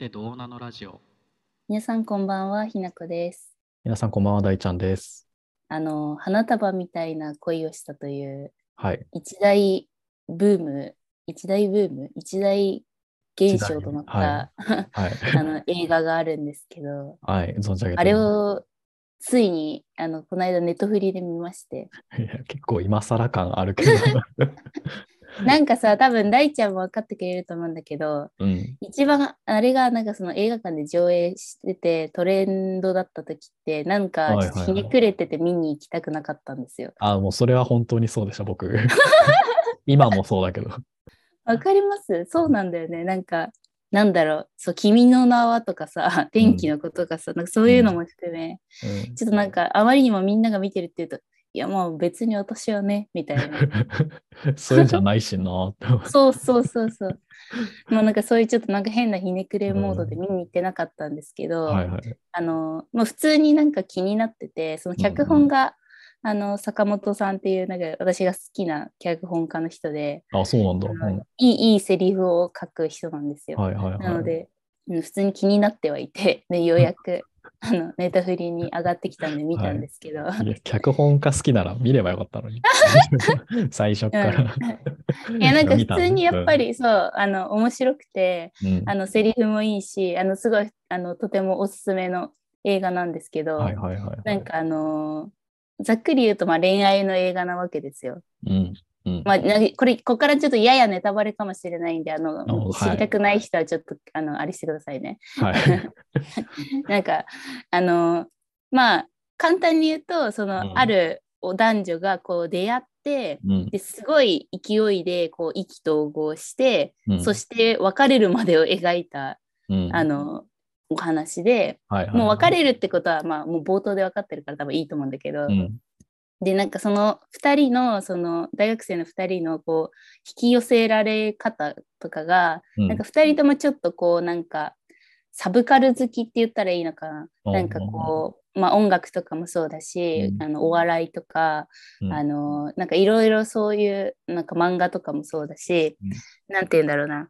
てどうなのラジオ。皆さんこんばんは、ひなこです。皆さんこんばんは、大ちゃんです。あの、花束みたいな恋をしたというはい。一大ブーム、一大ブーム、一大現象となった、はい。あの映画があるんですけど、はい。存じ上げてあれをついに、あの、この間ネットフリで見まして、いや結構今更感あるけど。なんかさ、多分大ちゃんも分かってくれると思うんだけど、うん。一番あれがなんかその映画館で上映しててトレンドだった時ってなんかひねくれてて見に行きたくなかったんですよ。あ、もうそれは本当にそうでした、僕。今もそうだけど。わかります？そうなんだよね。なんかなんだろう、そう、君の名はとかさ、天気のこととかさ、なんかそういうのも含め、うんちょっとなんかあまりにもみんなが見てるって言うと、いやもう別に私はね、みたいな。それじゃないしなそうそうそうそう。もうなんかそういうちょっとなんか変なひねくれモードで見に行ってなかったんですけど、はいはい。あの、まあ、普通になんか気になってて、その脚本が、あの、坂本さんっていう、なんか私が好きな脚本家の人で、あ、そうなんだ。あうんのいい、いいセリフを書く人なんですよ。はいはいはい。なので、うん普通に気になってはいて、で、ようやく、あの、ネタフリに上がってきたんで見たんですけど、いや、脚本家好きなら見ればよかったのに。最初から。いや、なんか普通にやっぱりそう、あの、面白くて、うん、あの、セリフもいいし、あの、すごい、あの、とてもおすすめの映画なんですけど、はいはいはいはい。なんかあのーざっくり言うとまあ恋愛の映画なわけですよ。うん。うん。まあ、なこれ、ここからちょっとややネタバレかもしれないんで、あの、お知りたくない人はちょっと、あの、あれしてくださいね。はい。なんか、あのーまあ、簡単に言うと、その、うんあるお男女がこう出会って、うん。ですごい勢いでこう意気投合して、うんそして別れるまでを描いた、うんあの、お話で、はいはいはいもう別れるってことは、まあ、もう冒頭で分かってるから多分いいと思うんだけど、うん。で、なんかその2人の、その大学生の2人のこう、引き寄せられ方とかが、うん。なんか2人ともちょっとこう、なんか、サブカル好きって言ったらいいのかな。うん。なんかこう、まあ音楽とかもそうだし、うん。あのお笑いとか、うん。あの、なんかいろいろそういう、なんか漫画とかもそうだし、なんて言うんだろうな。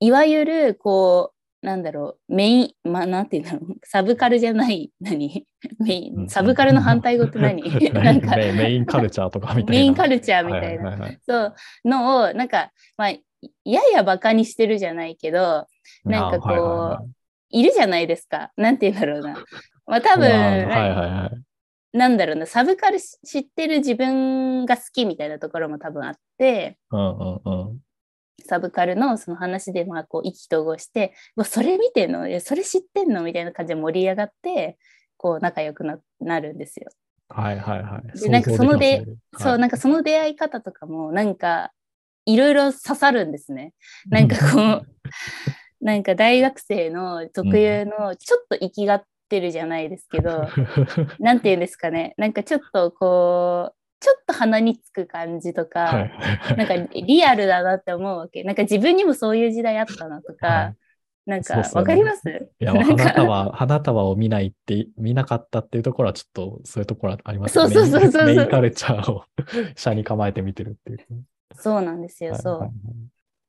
いわゆる、こう、なんだろう、メイン、まあ、なんて言うんだろう、サブカルじゃない、何？メイうんン、サブカルの反対語って何？なんか、メメインカルチャーとかみたいな。メインカルチャーみたいな、はいはいはいそう、のを、なんか、まあ、ややバカにしてるじゃないけど、なんかこうあはいはいはいい。るじゃないですか。なんて言うんだろうな。まあ、多分、まあはいはいはい。なんだろうな、サブカル知ってる自分が好きみたいなところも多分あって、うんうんうん。サブカルのその話でまあこう意気投合して、うわそれ見てんの？それ知ってんの？みたいな感じで盛り上がって、こう仲良くななるんですよ。はいはいはい。でなんかそのでそう、なんかその出会い方とかも、なんかいろいろ刺さるんですね。なんかこう、なんか大学生の特有のちょっと生きがってるじゃないですけど、なんて言うんですかね、なんかちょっとこう、ちょっと鼻につく感じとか、はい。なんかリアルだなって思うわけ。なんか自分にもそういう時代あったなとか、はい。なんかそうっすよね。わかります？いや、花束、花束を見ないって、見なかったっていうところはちょっとそういうところはありますそうそうそうそうそう。メインメインカルチャーを 下に構えて見てるっていう。そうなんですよ、そう。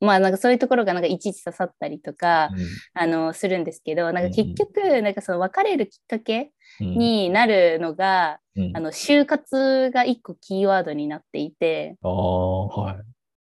まあなんかそういうところがなんかいちいち刺さったりとか、はいあのするんですけど、なんか結うんうん。局、なんかその別れるきっかけうんになるのが、うん。あの就活が一個キーワードになっていて、ああ、はい。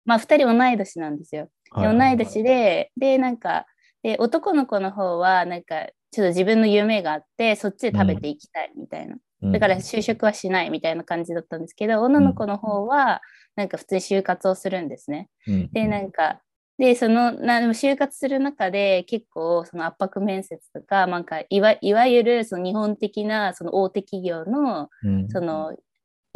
まあ2人同い年なんですよ。ではい同い年で、で、なんか、で、男の子の方は、なんか、ちょっと自分の夢があって、そっちで食べていきたいみたいな。うん。だから就職はしないみたいな感じだったんですけど、女の子の方は、なんか普通に就活をするんですね。うん。で、なんか、で、その、なでも就活する中で結構その圧迫面接とか、なんかいわいわゆるその日本的なその大手企業のうん。その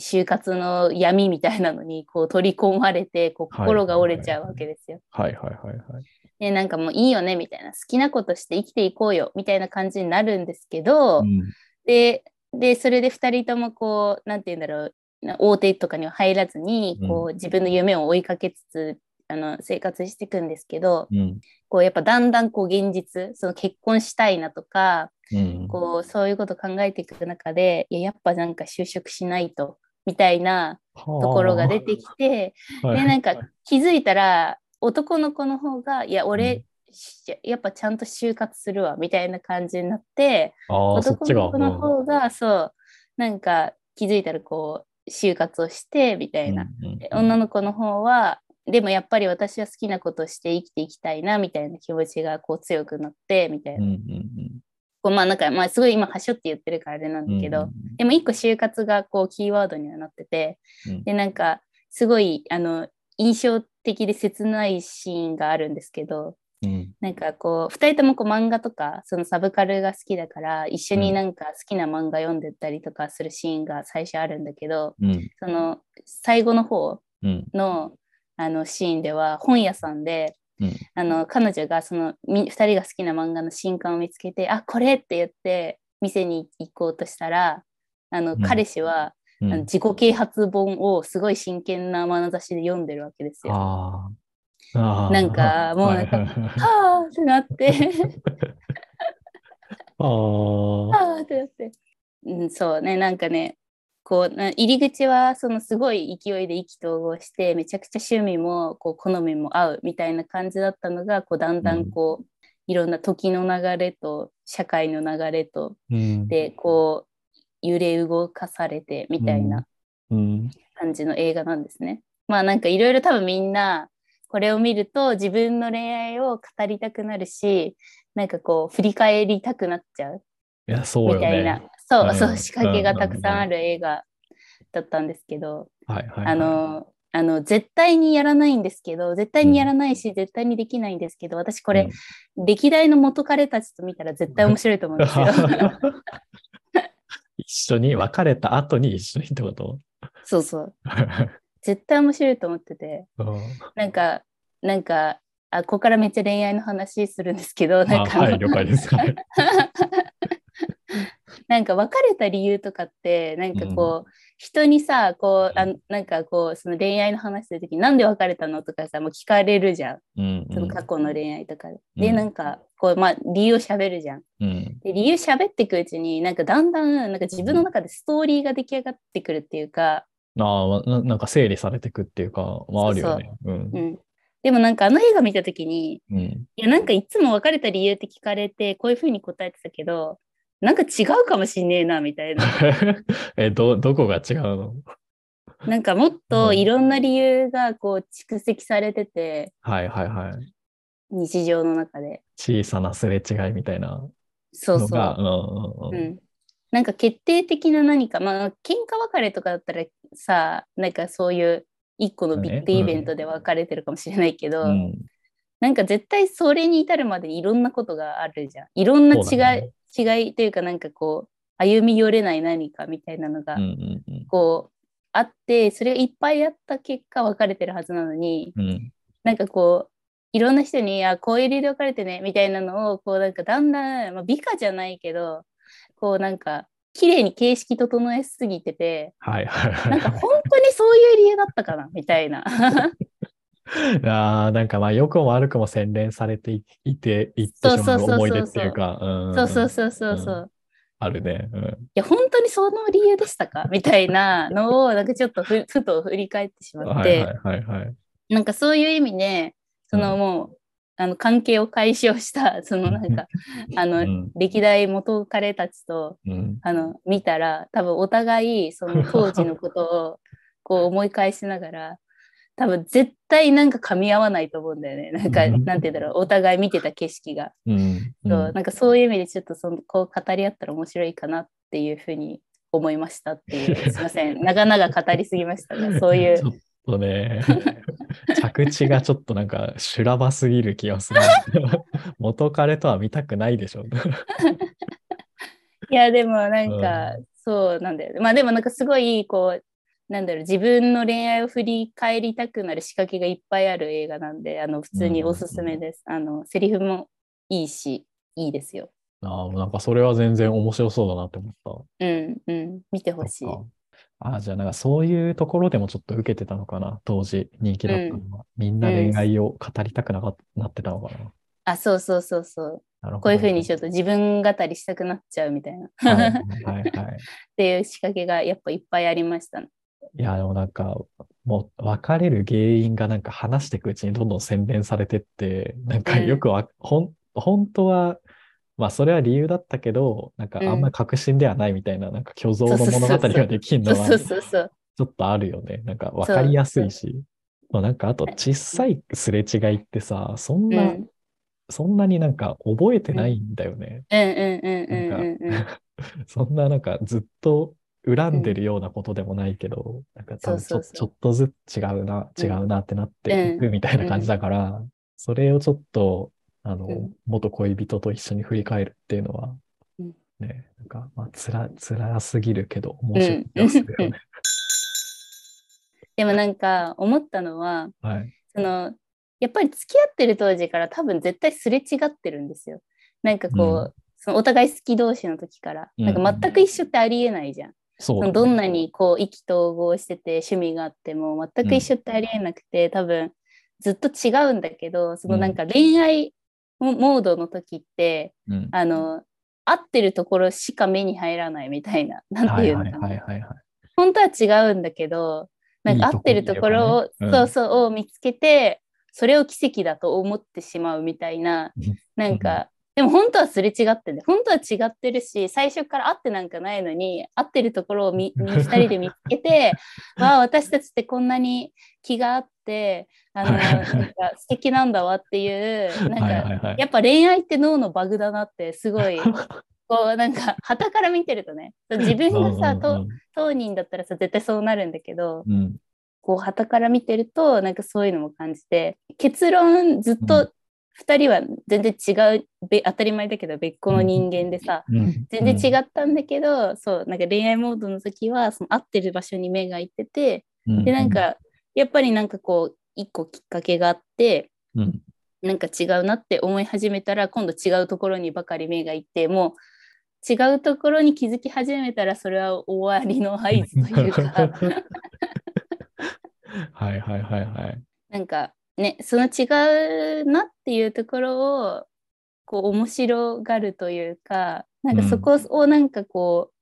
就活の闇みたいなのにこう取り込まれてこうはい心が折れちゃうわけですよ。はいはいはいはい。で、なんかもういいよねみたいな、好きなことして生きていこうよみたいな感じになるんですけど、うん。で、で、それで2人ともこう、なんて言うんだろう、な大手とかには入らずに、こう自分の夢を追いかけつつ、あの生活していくんですけど、うん。こうやっぱだんだんこう現実、その結婚したいなとか、うん。こうそういうこと考えていく中で、いや、やっぱなんか就職しないと、みたいなところが出てきて、はで、なんか気づいたら、男の子の方が、いや、俺、しやっぱちゃんと就活するわみたいな感じになって男。の子の方が、そうなんか気づいたらこう就活をしてみたいな、女の子の方はでもやっぱり私は好きなことをして生きていきたいなみたいな気持ちがこう強くなってみたいな、うんうんこうまあなんかまあすごい今はしょって言ってるからあれなんうんだけど、でも一個就活がこうキーワードにはなっててうん。でなんかすごいあの印象的で切ないシーンがあるんですけどうん。なんかこう2人ともこう漫画とかそのサブカルが好きだから一緒になんか好きな漫画読んでったりとかするシーンが最初あるんだけどうん。その最後の方うん。のあのシーンでは本屋さんでうん。あの彼女がその2人が好きな漫画の新刊を見つけて「あこれ!」って言って店に行こうとしたらあのうん彼氏は、うん。あの自己啓発本をすごい真剣な眼差しで読んでるわけですよ。なんかもうなんかはあってなって。ああ ってなって、うん、そうね。なんかねこうな入り口はそのすごい勢いで意気投合してめちゃくちゃ趣味もこう好みも合うみたいな感じだったのがこうだんだんこう、いろんな時の流れと社会の流れとうんでこう揺れ動かされてみたいなうん感じの映画なんですね。まあなんかいろいろ多分みんなこれを見ると自分の恋愛を語りたくなるしなんかこう振り返りたくなっちゃういや、そうよみたいな、ね。そう、うん。そう仕掛けがたくさんある映画だったんですけど、はいはいはい。あのあの絶対にやらないんですけど絶対にやらないし、絶対にできないんですけど私これ、歴代の元彼たちと見たら絶対面白いと思うんですよ。一緒に別れた後に一緒にってこと？そうそう。絶対面白いと思ってて。うん。なんかなんかあここからめっちゃ恋愛の話するんですけどなんか。はい、了解です。はいなんか別れた理由とかってなんかこう、人にさこうあなんかこうその恋愛の話するときになんで別れたのとかさもう聞かれるじゃん。うんその過去の恋愛とかで。でうん。なんかこうまあ理由を喋るじゃん。うん。で理由喋っていくうちになんかだんだんなんか自分の中でストーリーが出来上がってくるっていうか、ああな、なんか整理されていくっていうか、まああるよね。うん。うん、でもなんかあの映画見た時にうん。いやなんかいつも別れた理由って聞かれてこういうふうに答えてたけどなんか違うかもしんねえなみたいな。え、ど、どこが違うの？なんかもっといろんな理由がこう蓄積されててはいはいはい。日常の中で。小さなすれ違いみたいなそうそう。うんなんか決定的な何かまあ喧嘩別れとかだったらさなんかそういう一個のビッグイベントで別れてるかもしれないけど、うんなんか絶対それに至るまでにいろんなことがあるじゃん。いろんな違い、違いというかなんかこう歩み寄れない何かみたいなのがこうあってそれがいっぱいあった結果別れてるはずなのにうんなんかこういろんな人にあこういう理由で別れてねみたいなのをこうなんかだんだん、まあ、美化じゃないけどこうなんか綺麗に形式整えすぎててはいはいはい。なんか本当にそういう理由だったかなみたいな。あーなんかまあ良くも悪くも洗練されていいていってしまう思い出っていうか、うんそうそうそうそうそう。あるね。うん。いや本当にその理由でしたか？みたいなのをなんかちょっとふふと振り返ってしまって、はいはいはいはい。なんかそういう意味でそのうん。もう、あの関係を解消した そのなんかあの、うん。歴代元彼たちとうん。あの見たら多分お互いその当時のことをこう思い返しながら多分絶対なんか噛み合わないと思うんだよね。なんかうん。なんて言うんだろう。お互い見てた景色が、うん。そう。なんかそういう意味でちょっとそのこう語り合ったら面白いかなっていうふうに思いましたっていう。すいません。長々語りすぎましたがそういう。ちょっとね、着地がちょっとなんか修羅場すぎる気がする。元彼とは見たくないでしょ。いやでもなんか、うそうなんだよね。まあでもなんかすごいこうなんだろう自分の恋愛を振り返りたくなる仕掛けがいっぱいある映画なんであの普通におすすめです、あのセリフもいいしいいですよ。ああ、なんかそれは全然面白そうだなって思った。うんうん。見てほしい。ああ、じゃあなんかそういうところでもちょっと受けてたのかな、当時人気だったのは。みんな恋愛を語りたくなかなってたのかな。あそうそうそうそう。こういうふうにちょっと自分語りしたくなっちゃうみたいな、はい。っ はいはい。ていう仕掛けがやっぱいっぱいありましたねいや、でもなんか、もう別れる原因がなんか話していくうちにどんどん洗練されてって、なんかうんよくわ、ほん、本当は、まあそれは理由だったけど、なんかあんまり確信ではないみたいな、なんか虚像の物語ができるのは。ちょっとあるよね。なんかわかりやすいし。まあなんかあと小さいすれ違いってさ、そんな、んそんなになんか覚えてないんだよね。うんうんうんうんうん。そんななんかずっと恨んでるようなことでもないけど、なんか多分ちょちょっとずつ違うな、うん。違うなってなっていくみたいな感じだから、それをちょっと、あの、うん。元恋人と一緒に振り返るっていうのはうん、ね、なんか、まあ、つら、つらすぎるけど、面白い気がするよね。でもなんか思ったのは、はい。そのやっぱり付き合ってる当時から多分絶対すれ違ってるんですよ。なんかこう、うん。そのお互い好き同士の時から、うん。なん。か全く一緒ってありえないじゃん。そうどんなにこう意気投合してて趣味があっても全く一緒ってありえなくて、多分ずっと違うんだけどそのなんか恋愛モモードの時って、うん。あの合ってるところしか目に入らないみたいな なんていうのかな。本当は違うんだけどなんか合ってるところをね。うん。そうそうを見つけてそれを奇跡だと思ってしまうみたいなうん。なんか、でも本当はすれ違ってる本当は違ってるし最初から会ってなんかないのに合ってるところをみ 2人で見つけて わあ私たちってこんなに気があってあのなんか素敵なんだわっていうなんか、はいはいはい。やっぱ恋愛って脳のバグだなってすごい こうなんか旗から見てるとね自分がさ、とうん当人だったらさ絶対そうなるんだけどうん。うんこう旗から見てるとなんかそういうのも感じて結論ずっうと2人は全然違うべ当たり前だけど別個の人間でさ、うん。全然違ったんだけど、そうなんか恋愛モードの時はその合ってる場所に目がいっててうん。でなんかやっぱりなんかこう一個きっかけがあってうん。なんか違うなって思い始めたら今度違うところにばかり目がいってもう違うところに気づき始めたらそれは終わりの合図というか。はいはいはいはい。なんかねその違うなっていうところをこう面白がるというかなんかそこをなんかこう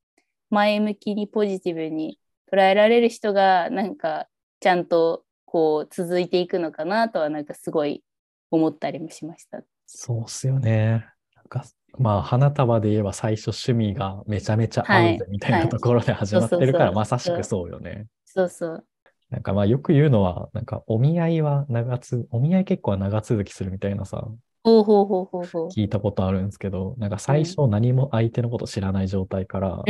前向きにポジティブに捉えられる人がなんかちゃんとこう続いていくのかなとはなんかすごい思ったりもしました。そうっすよね。なんか、まあ、花束で言えば最初趣味がめちゃめちゃ合うぜみたいはないところで始まってるから、まさしくそうよね。そうそう。なんかまあよく言うのは、なんかお見合いは長つ、お見合い結構は長続きするみたいなさ、ほうほうほうほうほう。聞いたことあるんですけど、なんか最初何も相手のこと知らない状態から。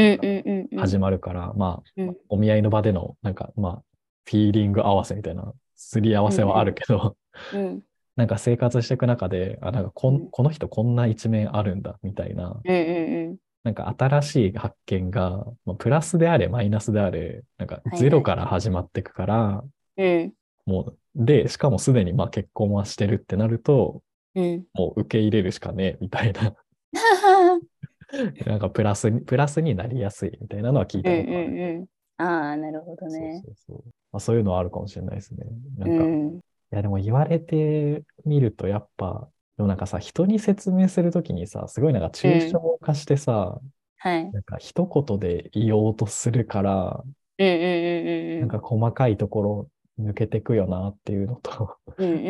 始まるから、まあ、うん。お見合いの場での、なんかまあ、フィーリング合わせみたいな、すり合わせはあるけど、うんなんか生活していく中で、あ、なんかこの人こんな一面あるんだ、みたいな、うんうんなんか新しい発見が、まあ、プラスであれ、マイナスであれ、なんかはいゼロから始まっていくから、うん。うんもう、で、しかもすでにまあ結婚はしてるってなると、うん。もう受け入れるしかねえ、みたいな、なんかプラスに、プラスになりやすいみたいなのは聞いたうんことある。うんうん。ああ、なるほどそうね。そうそう。まあ、そういうのはあるかもしれないですね。なか、いうんん。やでも言われてみるとやっぱ、でもなんかさ、人に説明するときにさ、すごいなんか抽象化してさ、はい。なんか一言で言おうとするから、うんうんうんうんなんか細かいところ抜けてくよなっていうのと、うん。うんうん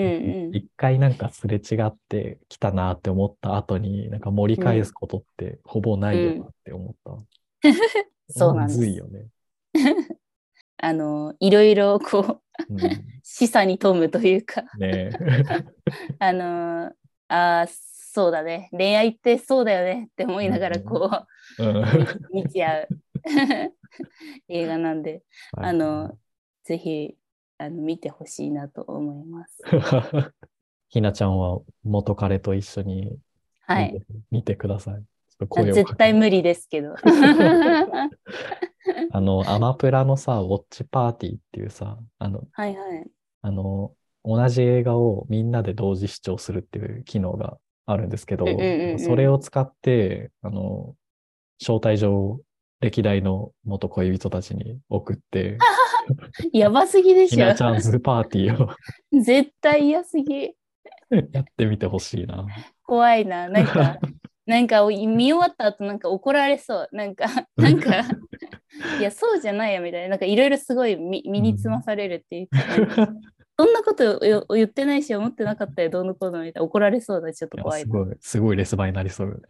うん。一回なんかすれ違ってきたなって思った後に、なんか盛り返すことってほぼないよなって思った。そうなんですむずいよね。あの、いろいろこう、うん、示唆に富むというか、ねえ。あの、ああ、そうだね。恋愛ってそうだよねって思いながらこうんう、見見ちゃう 映画なんで、あの、ぜひ、あの見てほしいなと思います。ひなちゃんは元彼と一緒にはい。見て,、ください。絶対無理ですけど。あの、アマプラのさ、ウォッチパーティーっていうさ、あの、はいはい。あの、同じ映画をみんなで同時視聴するっていう機能があるんですけど、うんうんうんうんそれを使って、あの、招待状を歴代の元恋人たちに送って、やばすぎでひしょなちゃんズパーティーを 絶対嫌すぎ。やってみてほしいな。怖いな。なんか、なんか見終わった後なんか怒られそう。なんか、なんか、いや、そうじゃないよみたいな、なんかいろいろすごい身身につまされるっていうか、そんなことよ言ってないし、思ってなかったよ、どうのこうのみたいな、怒られそうだ、ちょっと怖いす。ごい、すごいレスバになりそう。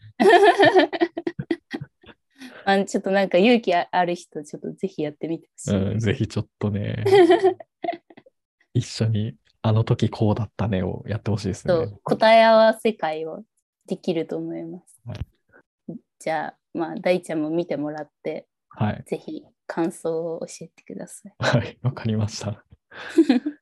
あちょっとなんか勇気あある人、ちょっとぜひやってみてほしい。うん、ぜひちょっとね、一緒に、あの時こうだったねをやってほしいですね。答え合わせ会をできると思います。はいじゃあ、まあ、大ちゃんも見てもらって、はい。ぜひ感想を教えてください。はい、わかりました。